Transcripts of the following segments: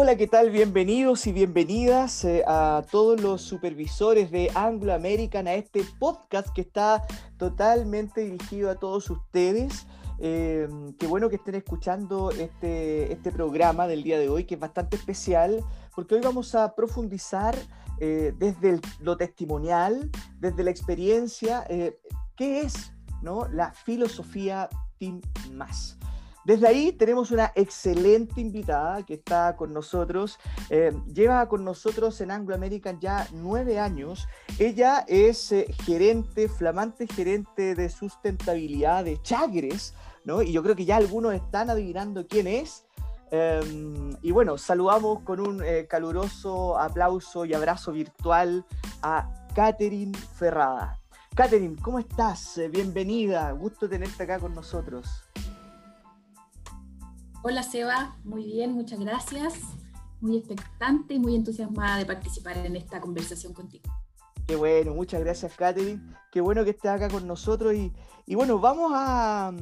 Hola, ¿qué tal? Bienvenidos y bienvenidas eh, a todos los supervisores de Anglo American a este podcast que está totalmente dirigido a todos ustedes. Eh, qué bueno que estén escuchando este, este programa del día de hoy, que es bastante especial, porque hoy vamos a profundizar eh, desde lo testimonial, desde la experiencia, qué es ¿no? la filosofía Team Más. Desde ahí tenemos una excelente invitada que está con nosotros. Eh, lleva con nosotros en Anglo American ya nueve años. Ella es eh, gerente, flamante gerente de sustentabilidad de Chagres, ¿no? Y yo creo que ya algunos están adivinando quién es. Em, y bueno, saludamos con un eh, caluroso aplauso y abrazo virtual a Catherine Ferrada. Catherine, ¿cómo estás? bienvenida, gusto tenerte acá con nosotros. Hola Seba, muy bien, muchas gracias. Muy expectante y muy entusiasmada de participar en esta conversación contigo. Qué bueno, muchas gracias Katherine. Qué bueno que estés acá con nosotros. Y, bueno, vamos a,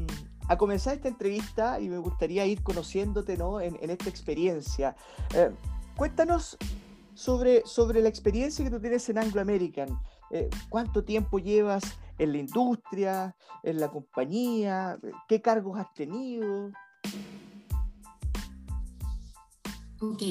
comenzar esta entrevista y me gustaría ir conociéndote ¿no? en, esta experiencia. Eh, cuéntanos sobre, sobre la experiencia que tú tienes en Anglo American. Eh, ¿Cuánto tiempo llevas en la industria, en la compañía? ¿Qué cargos has tenido? Ok,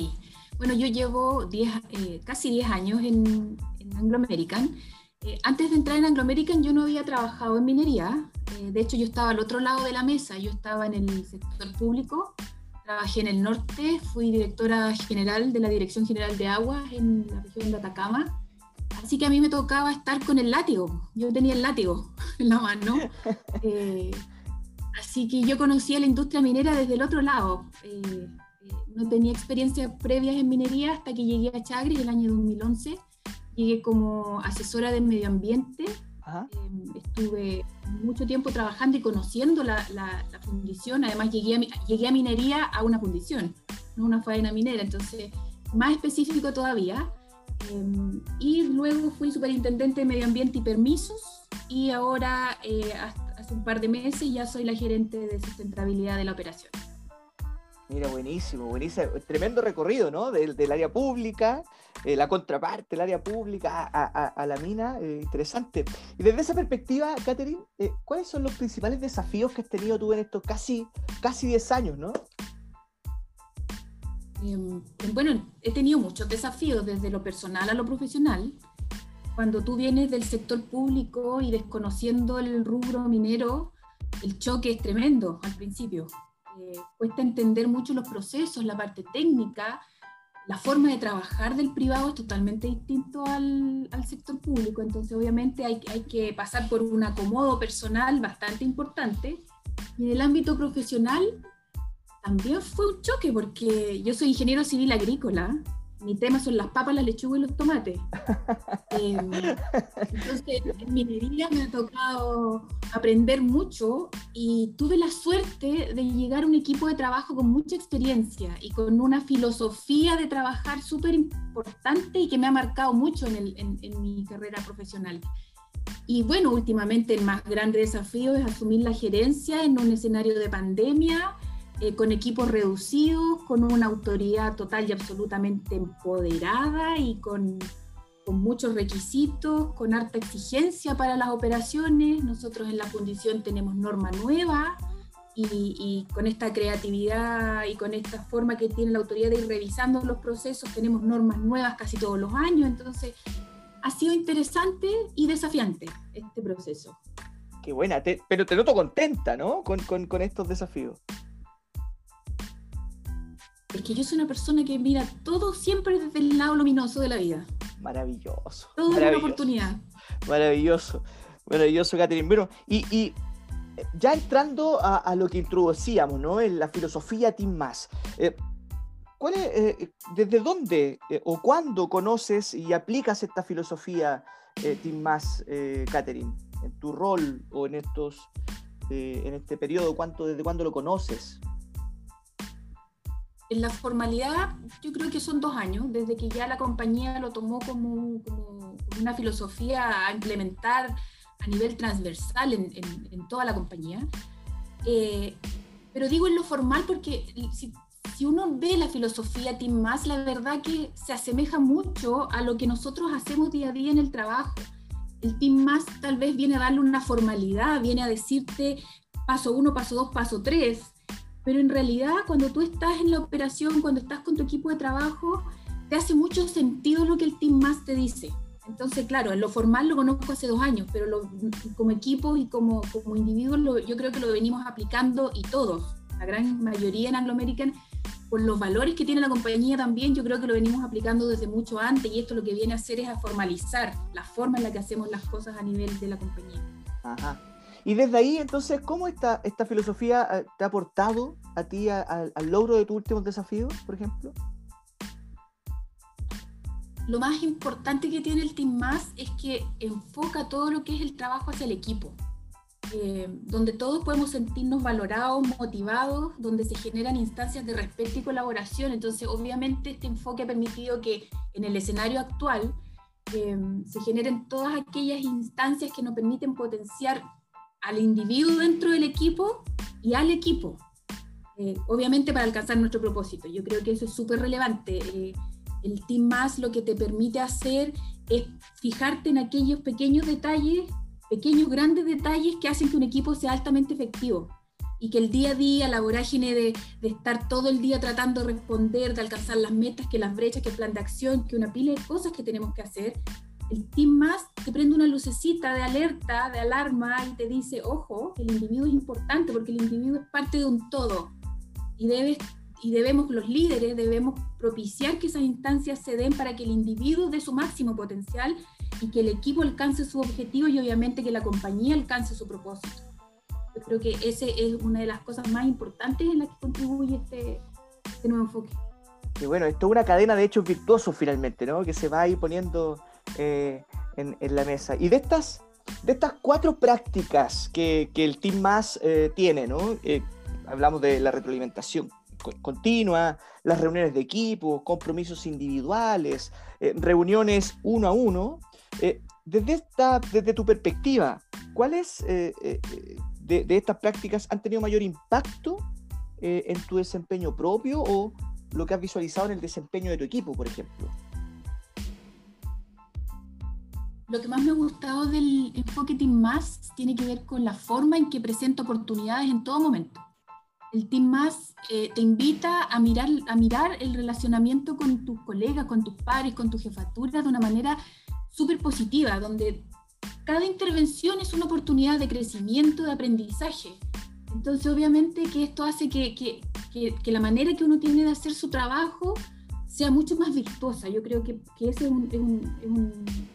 bueno, yo llevo eh, casi 10 años en, Anglo American. Eh, antes de entrar en Anglo American yo no había trabajado en minería, eh, de hecho yo estaba al otro lado de la mesa, yo estaba en el sector público, trabajé en el norte, fui directora general de la Dirección General de Aguas en la región de Atacama, así que a mí me tocaba estar con el látigo, yo tenía el látigo en la mano. así que yo conocía la industria minera desde el otro lado no tenía experiencias previas en minería hasta que llegué a Chagre en el año 2011. Llegué como asesora de medio ambiente. Em, estuve mucho tiempo trabajando y conociendo la, la, fundición. Además, llegué a, llegué a minería a una fundición, no una faena minera. Entonces, más específico todavía. Em, y luego fui superintendente de medio ambiente y permisos. Y ahora, eh, hace un par de meses, ya soy la gerente de sustentabilidad de la operación. Mira, buenísimo, buenísimo. Tremendo recorrido, ¿no? Del, área pública, eh, la contraparte, el área pública a, la mina. Eh, interesante. Y desde esa perspectiva, Catherine, eh, ¿cuáles son los principales desafíos que has tenido tú en estos casi, casi 10 años, ¿no? Em, bueno, he tenido muchos desafíos, desde lo personal a lo profesional. Cuando tú vienes del sector público y desconociendo el rubro minero, el choque es tremendo al principio eh, cuesta entender mucho los procesos, la parte técnica, la forma de trabajar del privado es totalmente distinto al, sector público, entonces obviamente hay, hay, que pasar por un acomodo personal bastante importante. Y en el ámbito profesional también fue un choque porque yo soy ingeniero civil agrícola mi tema son las papas, la lechuga y los tomates. Em, entonces, en minería me ha tocado aprender mucho y tuve la suerte de llegar a un equipo de trabajo con mucha experiencia y con una filosofía de trabajar súper importante y que me ha marcado mucho en, el, en mi carrera profesional. Y bueno, últimamente el más grande desafío es asumir la gerencia en un escenario de pandemia eh, con equipos reducidos, con una autoridad total y absolutamente empoderada y con, con, muchos requisitos, con harta exigencia para las operaciones. Nosotros en la fundición tenemos norma nueva y, con esta creatividad y con esta forma que tiene la autoridad de ir revisando los procesos, tenemos normas nuevas casi todos los años. Entonces, ha sido interesante y desafiante este proceso. Qué buena, pero te noto contenta, ¿no? Con, estos desafíos es que yo soy una persona que mira todo siempre desde el lado luminoso de la vida. Maravilloso. Todo es una oportunidad. Maravilloso, maravilloso, Catherine. Bueno, y, ya entrando a, lo que introducíamos, ¿no? En la filosofía Team Más. Eh, ¿cuál es, eh, ¿Desde dónde eh, o cuándo conoces y aplicas esta filosofía Team Más, Catherine? En tu rol o en estos en este periodo, ¿cuánto, ¿desde cuándo lo conoces? En la formalidad, yo creo que son dos años, desde que ya la compañía lo tomó como, una filosofía a implementar a nivel transversal en, toda la compañía. Eh, pero digo en lo formal porque si, si uno ve la filosofía Team Más, la verdad que se asemeja mucho a lo que nosotros hacemos día a día en el trabajo. El Team Más tal vez viene a darle una formalidad, viene a decirte paso uno, paso dos, paso tres, pero en realidad cuando tú estás en la operación, cuando estás con tu equipo de trabajo, te hace mucho sentido lo que el Team Más te dice. Entonces, claro, en lo formal lo conozco hace dos años, pero como equipo y como, como individuos yo creo que lo venimos aplicando y todos, la gran mayoría en Anglo American, por los valores que tiene la compañía también, yo creo que lo venimos aplicando desde mucho antes y esto lo que viene a hacer es a formalizar la forma en la que hacemos las cosas a nivel de la compañía. Ajá. Y desde ahí, entonces, ¿cómo esta, esta filosofía eh, te ha aportado a ti al logro de tus últimos desafíos, por ejemplo? lo más importante que tiene el Team Más es que enfoca todo lo que es el trabajo hacia el equipo, eh, donde todos podemos sentirnos valorados, motivados, donde se generan instancias de respeto y colaboración. Entonces, obviamente, este enfoque ha permitido que en el escenario actual eh, se generen todas aquellas instancias que nos permiten potenciar al individuo dentro del equipo y al equipo. Eh, obviamente para alcanzar nuestro propósito. Yo creo que eso es súper relevante el Team Más lo que te permite hacer es fijarte en aquellos pequeños detalles, pequeños grandes detalles que hacen que un equipo sea altamente efectivo y que el día a día, la vorágine de, estar todo el día tratando de responder, de alcanzar las metas, que las brechas, que el plan de acción, que una pila de cosas que tenemos que hacer, el Team Más te prende una lucecita de alerta, de alarma y te dice, ojo, el individuo es importante porque el individuo es parte de un todo y debes y debemos, los líderes, debemos propiciar que esas instancias se den para que el individuo dé su máximo potencial y que el equipo alcance su objetivo y obviamente que la compañía alcance su propósito. Yo creo que esa es una de las cosas más importantes en las que contribuye este, este nuevo enfoque. Y bueno, esto es una cadena de hechos virtuosos finalmente, ¿no? Que se va ahí poniendo eh, en, en, la mesa. Y de estas, de estas cuatro prácticas que, que el Team Más eh, tiene, ¿no? Eh, hablamos de la retroalimentación continua, las reuniones de equipo, compromisos individuales, eh, reuniones uno a uno. Eh, desde, esta, desde tu perspectiva, ¿cuáles eh, de, de, estas prácticas han tenido mayor impacto en tu desempeño propio o lo que has visualizado en el desempeño de tu equipo, por ejemplo? Lo que más me ha gustado del enfoque Team Más tiene que ver con la forma en que presenta oportunidades en todo momento el Team Más eh, te invita a mirar, a mirar el relacionamiento con tus colegas, con tus pares, con tu jefatura de una manera súper positiva, donde cada intervención es una oportunidad de crecimiento, de aprendizaje. Entonces, obviamente que esto hace que, que, que, la manera que uno tiene de hacer su trabajo sea mucho más virtuosa. Yo creo que, ese es un, es un, un,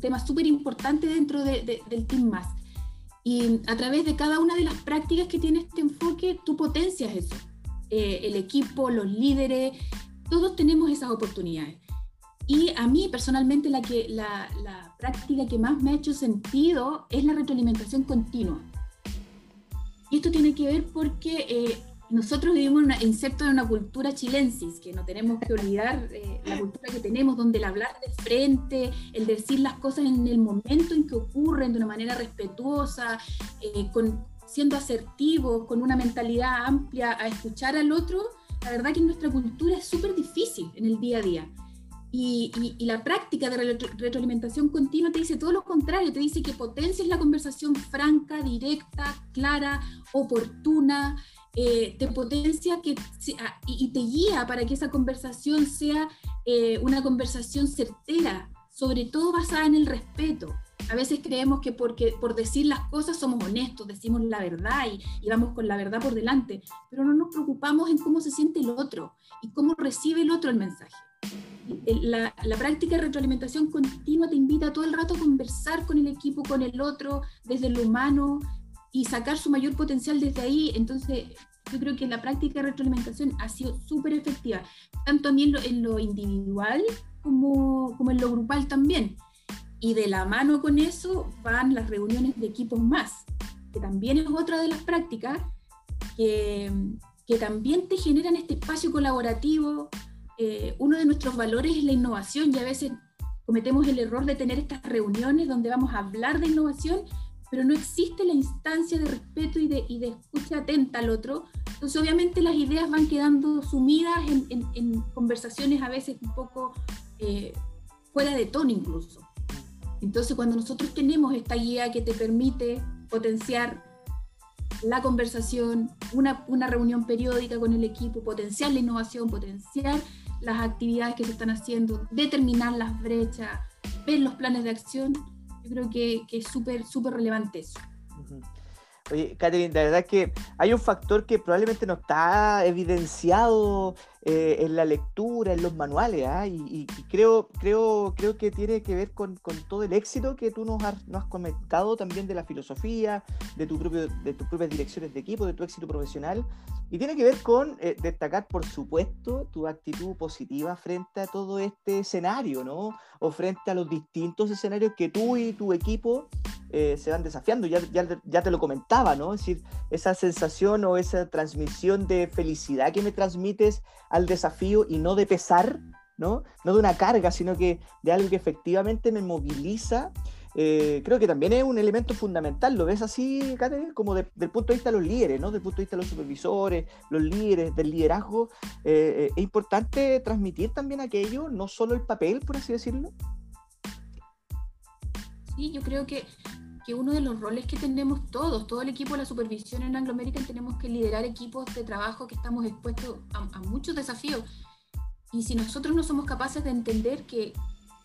tema súper importante dentro de, del Team Más. Y a través de cada una de las prácticas que tiene este enfoque, tú potencias eso. Eh, el equipo, los líderes, todos tenemos esas oportunidades. Y a mí personalmente la, que, la, la práctica que más me ha hecho sentido es la retroalimentación continua. Y esto tiene que ver porque eh, nosotros vivimos una, inserto de una cultura chilensis, que no tenemos que olvidar eh, la cultura que tenemos, donde el hablar de frente, el decir las cosas en el momento en que ocurren de una manera respetuosa, eh, con, siendo asertivos, con una mentalidad amplia a escuchar al otro, la verdad que en nuestra cultura es súper difícil en el día a día. Y, y, la práctica de retroalimentación continua te dice todo lo contrario, te dice que potencias la conversación franca, directa, clara, oportuna, eh, te potencia que, ah, y, te guía para que esa conversación sea eh, una conversación certera, sobre todo basada en el respeto. A veces creemos que porque, por decir las cosas somos honestos, decimos la verdad y, vamos con la verdad por delante, pero no nos preocupamos en cómo se siente el otro y cómo recibe el otro el mensaje. La, la, práctica de retroalimentación continua te invita todo el rato a conversar con el equipo, con el otro, desde lo humano, y sacar su mayor potencial desde ahí. Entonces, yo creo que la práctica de retroalimentación ha sido súper efectiva, tanto a en lo, individual como, como, en lo grupal también. Y de la mano con eso van las reuniones de equipos más, que también es otra de las prácticas que, que también te generan este espacio colaborativo. Eh, uno de nuestros valores es la innovación y a veces cometemos el error de tener estas reuniones donde vamos a hablar de innovación, pero no existe la instancia de respeto y de, y de escucha atenta al otro. Entonces, obviamente, las ideas van quedando sumidas en, en, conversaciones a veces un poco eh, fuera de tono incluso. Entonces, cuando nosotros tenemos esta guía que te permite potenciar la conversación, una, una reunión periódica con el equipo, potenciar la innovación, potenciar las actividades que se están haciendo, determinar las brechas, ver los planes de acción, yo creo que, que es súper, súper relevante eso. Oye, Catherine, la verdad es que hay un factor que probablemente no está evidenciado eh, en la lectura, en los manuales, ¿ah? y, creo, creo, creo que tiene que ver con, todo el éxito que tú nos has, nos has, comentado también de la filosofía, de, tu propio, de tus propias direcciones de equipo, de tu éxito profesional, y tiene que ver con eh, destacar, por supuesto, tu actitud positiva frente a todo este escenario, ¿no? O frente a los distintos escenarios que tú y tu equipo eh, se van desafiando. Ya, ya, ya, te lo comentaba, ¿no? Es decir, esa sensación o esa transmisión de felicidad que me transmites al desafío y no de pesar, ¿no? No de una carga, sino que de algo que efectivamente me moviliza. Eh, creo que también es un elemento fundamental. ¿Lo ves así, Catherine? Como del punto de vista de los líderes, ¿no? Del punto de vista de los supervisores, los líderes, del liderazgo. Eh, es importante transmitir también aquello, no solo el papel, por así decirlo. Sí, yo creo que, que, uno de los roles que tenemos todos, todo el equipo de la supervisión en Anglo American, tenemos que liderar equipos de trabajo que estamos expuestos a, muchos desafíos. Y si nosotros no somos capaces de entender que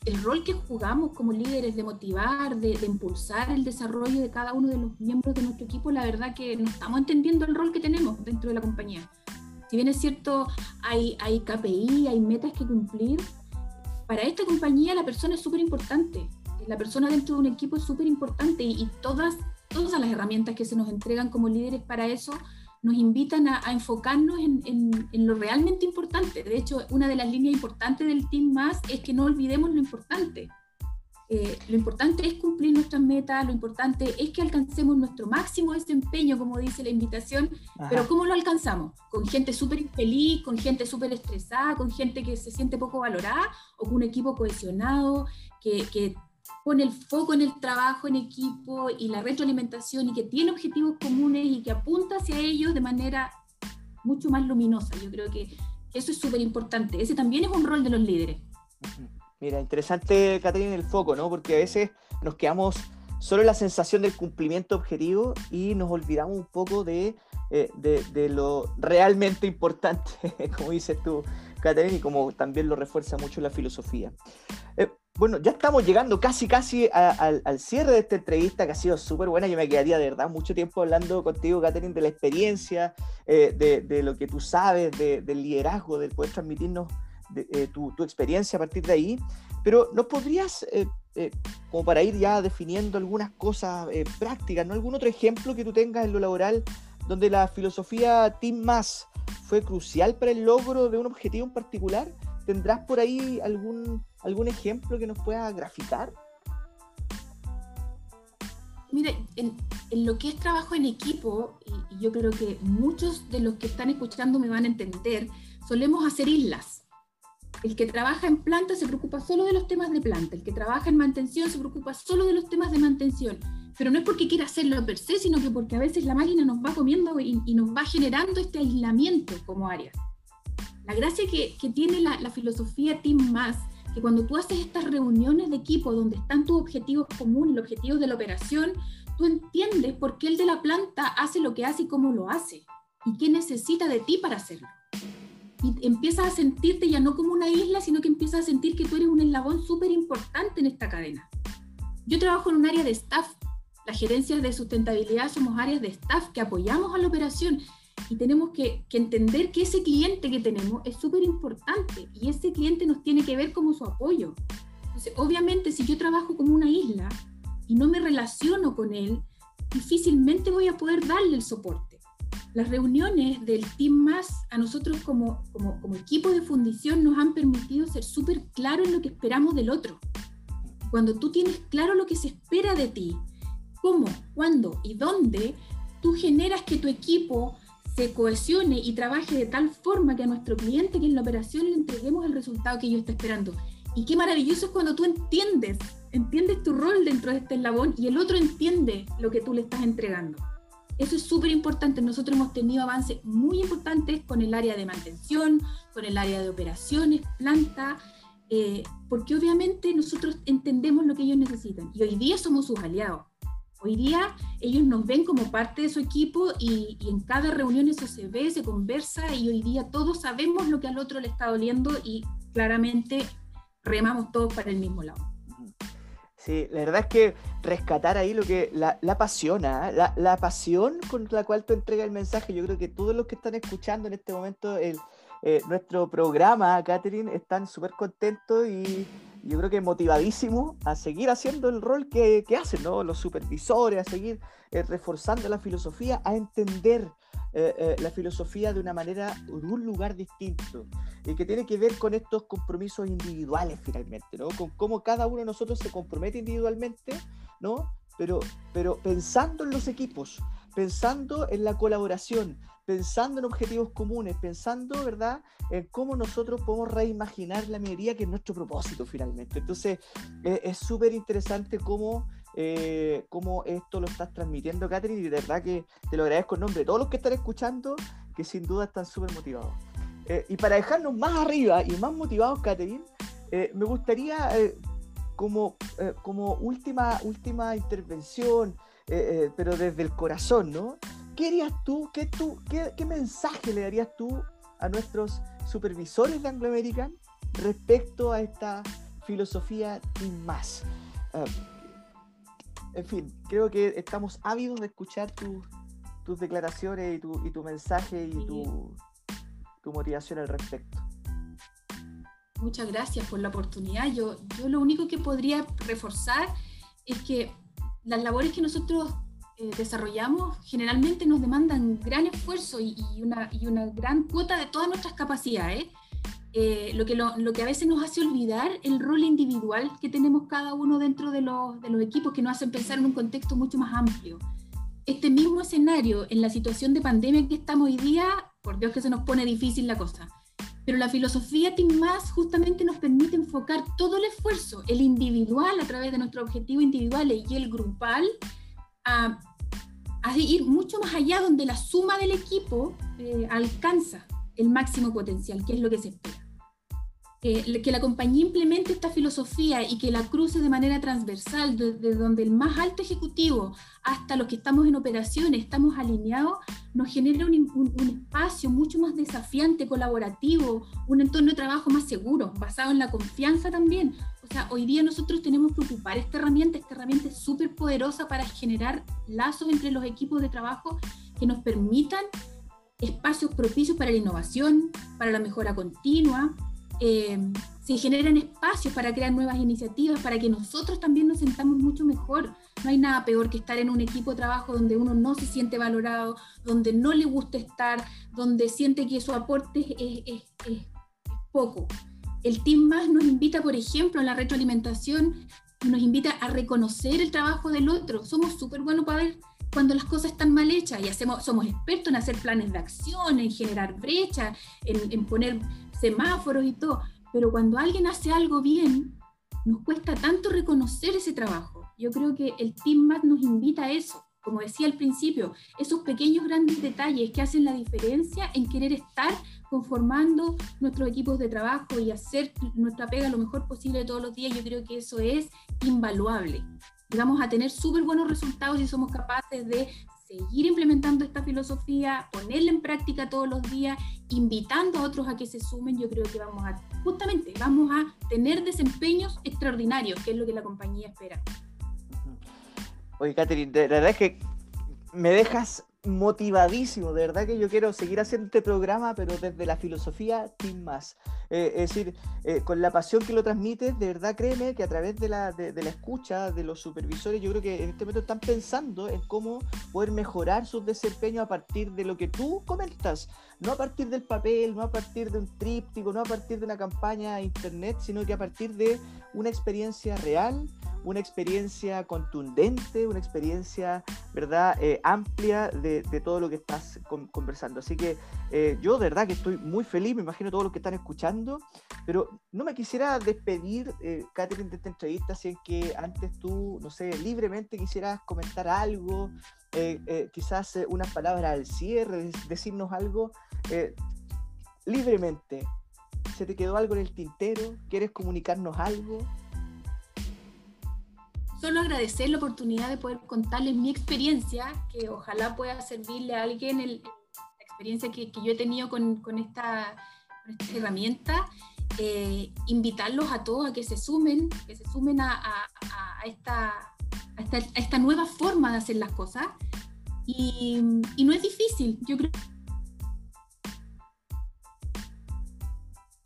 el rol que jugamos como líderes de motivar, de, de, impulsar el desarrollo de cada uno de los miembros de nuestro equipo, la verdad que no estamos entendiendo el rol que tenemos dentro de la compañía. Si bien es cierto, hay, hay KPI, hay metas que cumplir, para esta compañía la persona es súper importante la persona dentro de un equipo es súper importante y, todas, todas las herramientas que se nos entregan como líderes para eso nos invitan a, enfocarnos en, lo realmente importante. De hecho, una de las líneas importantes del Team Más es que no olvidemos lo importante. Eh, lo importante es cumplir nuestras metas, lo importante es que alcancemos nuestro máximo desempeño, como dice la invitación, pero ¿cómo lo alcanzamos? ¿Con gente súper infeliz, con gente súper estresada, con gente que se siente poco valorada o con un equipo cohesionado que, que pone el foco en el trabajo en equipo y la retroalimentación y que tiene objetivos comunes y que apunta hacia ellos de manera mucho más luminosa. Yo creo que eso es súper importante. Ese también es un rol de los líderes. Mira, interesante, Caterina, el foco, ¿no? Porque a veces nos quedamos solo en la sensación del cumplimiento objetivo y nos olvidamos un poco de, eh, de, lo realmente importante, como dices tú, Caterina, y como también lo refuerza mucho la filosofía. Eh, bueno, ya estamos llegando casi, casi al cierre de esta entrevista que ha sido súper buena. Yo me quedaría de verdad mucho tiempo hablando contigo, Catherine, de la experiencia, eh, de, lo que tú sabes, del liderazgo, de poder transmitirnos eh, tu, experiencia a partir de ahí. Pero ¿no podrías, eh, como para ir ya definiendo algunas cosas prácticas, ¿no? algún otro ejemplo que tú tengas en lo laboral donde la filosofía Team Más fue crucial para el logro de un objetivo en particular? ¿Tendrás por ahí algún algún ejemplo que nos pueda graficar? Mire, en, lo que es trabajo en equipo, y, yo creo que muchos de los que están escuchando me van a entender, solemos hacer islas. El que trabaja en planta se preocupa solo de los temas de planta, el que trabaja en mantención se preocupa solo de los temas de mantención, pero no es porque quiera hacerlo per se, sino que porque a veces la máquina nos va comiendo y, nos va generando este aislamiento como área. La gracia que, tiene la, la filosofía Team Más que cuando tú haces estas reuniones de equipo donde están tus objetivos comunes, los objetivos de la operación, tú entiendes por qué el de la planta hace lo que hace y cómo lo hace, y qué necesita de ti para hacerlo. Y empiezas a sentirte ya no como una isla, sino que empiezas a sentir que tú eres un eslabón súper importante en esta cadena. Yo trabajo en un área de staff. Las gerencias de sustentabilidad somos áreas de staff que apoyamos a la operación y tenemos que, entender que ese cliente que tenemos es súper importante y ese cliente nos tiene que ver como su apoyo. Entonces, obviamente, si yo trabajo como una isla y no me relaciono con él, difícilmente voy a poder darle el soporte. Las reuniones del Team Más a nosotros como, como, como equipo de fundición nos han permitido ser súper claros en lo que esperamos del otro. Cuando tú tienes claro lo que se espera de ti, cómo, cuándo y dónde, tú generas que tu equipo se cohesione y trabaje de tal forma que a nuestro cliente que en la operación le entreguemos el resultado que ellos está esperando. Y qué maravilloso es cuando tú entiendes, entiendes tu rol dentro de este eslabón y el otro entiende lo que tú le estás entregando. Eso es súper importante. Nosotros hemos tenido avances muy importantes con el área de mantención, con el área de operaciones, planta, eh, porque obviamente nosotros entendemos lo que ellos necesitan y hoy día somos sus aliados. Hoy día ellos nos ven como parte de su equipo y, en cada reunión eso se ve, se conversa y hoy día todos sabemos lo que al otro le está doliendo y claramente remamos todos para el mismo lado. Sí, la verdad es que rescatar ahí lo que la, la apasiona, ¿ah? la, la, pasión con la cual tú entregas el mensaje, yo creo que todos los que están escuchando en este momento el, eh, nuestro programa, Catherine, están súper contentos y yo creo que motivadísimos a seguir haciendo el rol que, que hacen, ¿no? Los supervisores, a seguir eh, reforzando la filosofía, a entender eh, eh, la filosofía de una manera, de un lugar distinto, y que tiene que ver con estos compromisos individuales finalmente, ¿no? Con cómo cada uno de nosotros se compromete individualmente, ¿no? Pero, pero pensando en los equipos, pensando en la colaboración, pensando en objetivos comunes, pensando, ¿verdad?, en cómo nosotros podemos reimaginar la minería, que es nuestro propósito finalmente. Entonces, eh, es súper interesante cómo eh, cómo esto lo estás transmitiendo, Catherine, y de verdad que te lo agradezco en nombre de todos los que están escuchando, que sin duda están súper motivados. Eh, y para dejarnos más arriba y más motivados, Catherine, eh, me gustaría, como, como última, última intervención, pero desde el corazón, ¿no? ¿Qué harías tú, qué, tú qué, qué mensaje le darías tú a nuestros supervisores de Anglo American respecto a esta filosofía y más? en fin, creo que estamos ávidos de escuchar tus declaraciones y tu, y tu mensaje y tu, tu, motivación al respecto. Muchas gracias por la oportunidad. Yo, yo lo único que podría reforzar es que las labores que nosotros eh, desarrollamos generalmente nos demandan gran esfuerzo y, y, una, y una gran cuota de todas nuestras capacidades. Eh, lo, que lo, que a veces nos hace olvidar el rol individual que tenemos cada uno dentro de los, de los equipos que nos hacen pensar en un contexto mucho más amplio. Este mismo escenario, en la situación de pandemia que estamos hoy día, por Dios que se nos pone difícil la cosa. Pero la filosofía Team Más justamente nos permite enfocar todo el esfuerzo, el individual a través de nuestros objetivos individuales y el grupal, a, a ir mucho más allá donde la suma del equipo eh, alcanza el máximo potencial, que es lo que se espera que la compañía implemente esta filosofía y que la cruce de manera transversal, desde donde el más alto ejecutivo hasta los que estamos en operaciones estamos alineados, nos genera un, un, espacio mucho más desafiante, colaborativo, un entorno de trabajo más seguro, basado en la confianza también. O sea, hoy día nosotros tenemos que ocupar esta herramienta, esta herramienta es súper poderosa para generar lazos entre los equipos de trabajo que nos permitan espacios propicios para la innovación, para la mejora continua, eh, se generan espacios para crear nuevas iniciativas, para que nosotros también nos sentamos mucho mejor. No hay nada peor que estar en un equipo de trabajo donde uno no se siente valorado, donde no le gusta estar, donde siente que su aporte es, poco. El Team Más nos invita, por ejemplo, a la retroalimentación, nos invita a reconocer el trabajo del otro. Somos súper buenos para ver cuando las cosas están mal hechas y hacemos, somos expertos en hacer planes de acción, en generar brechas, en, en poner semáforos y todo, pero cuando alguien hace algo bien, nos cuesta tanto reconocer ese trabajo. Yo creo que el Team Mat nos invita a eso, como decía al principio, esos pequeños grandes detalles que hacen la diferencia en querer estar conformando nuestros equipos de trabajo y hacer nuestra pega lo mejor posible todos los días, yo creo que eso es invaluable. Vamos a tener súper buenos resultados si somos capaces de seguir implementando esta filosofía, ponerla en práctica todos los días, invitando a otros a que se sumen, yo creo que vamos a, justamente, vamos a tener desempeños extraordinarios, que es lo que la compañía espera. Oye, Catherine, la verdad es que me dejas motivadísimo, de verdad que yo quiero seguir haciendo este programa, pero desde la filosofía Team Más. Eh, es decir, eh, con la pasión que lo transmites, de verdad créeme que a través de la, de, la escucha de los supervisores, yo creo que en este momento están pensando en cómo poder mejorar sus desempeños a partir de lo que tú comentas, no a partir del papel, no a partir de un tríptico, no a partir de una campaña internet, sino que a partir de una experiencia real, una experiencia contundente, una experiencia, ¿verdad?, eh, amplia de, todo lo que estás conversando. Así que eh, yo, de verdad, que estoy muy feliz, me imagino todos los que están escuchando, pero no me quisiera despedir, eh, Catherine, de esta entrevista, si es que antes tú, no sé, libremente quisieras comentar algo, quizás unas palabras al cierre, decirnos algo libremente. ¿Se te quedó algo en el tintero? ¿Quieres comunicarnos algo? Solo agradecer la oportunidad de poder contarles mi experiencia, que ojalá pueda servirle a alguien el, la experiencia que, que, yo he tenido con, con, esta, esta, herramienta. Eh, invitarlos a todos a que se sumen, que se sumen a, a, a, esta, a, esta, esta nueva forma de hacer las cosas. Y, y no es difícil, yo creo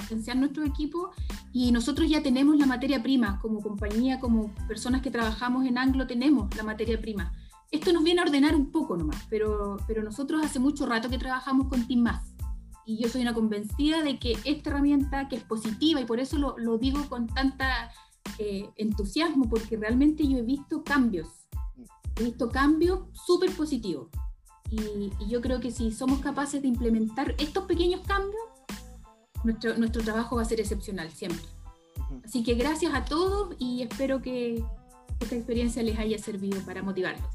potenciar nuestro equipo y nosotros ya tenemos la materia prima, como compañía, como personas que trabajamos en Anglo, tenemos la materia prima. Esto nos viene a ordenar un poco nomás, pero, pero nosotros hace mucho rato que trabajamos con Team Más. Y yo soy una convencida de que esta herramienta, que es positiva, y por eso lo, lo digo con tanta eh, entusiasmo, porque realmente yo he visto cambios. He visto cambios súper positivos. Y, y yo creo que si somos capaces de implementar estos pequeños cambios, nuestro, nuestro trabajo va a ser excepcional siempre. Así que gracias a todos y espero que esta experiencia les haya servido para motivarlos.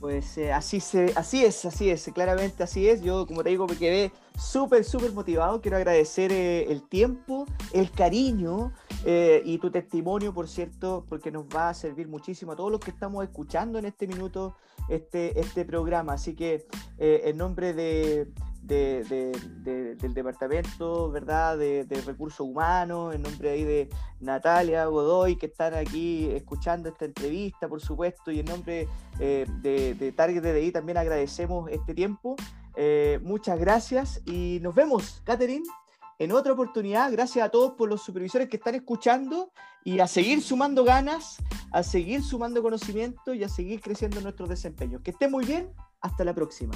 Pues eh, así, se, así es, así es, claramente así es. Yo, como te digo, me quedé súper, súper motivado. Quiero agradecer eh, el tiempo, el cariño eh, y tu testimonio, por cierto, porque nos va a servir muchísimo a todos los que estamos escuchando en este minuto este, este programa. Así que en nombre de, del departamento, ¿verdad? De, recursos humanos, en nombre de Natalia Godoy, que están aquí escuchando esta entrevista, por supuesto, y en nombre eh, de, de Target DDI también agradecemos este tiempo. Eh, muchas gracias y nos vemos, Catherine, en otra oportunidad. Gracias a todos por los supervisores que están escuchando y a seguir sumando ganas, a seguir sumando conocimiento y a seguir creciendo nuestros desempeños. Que esté muy bien. Hasta la próxima.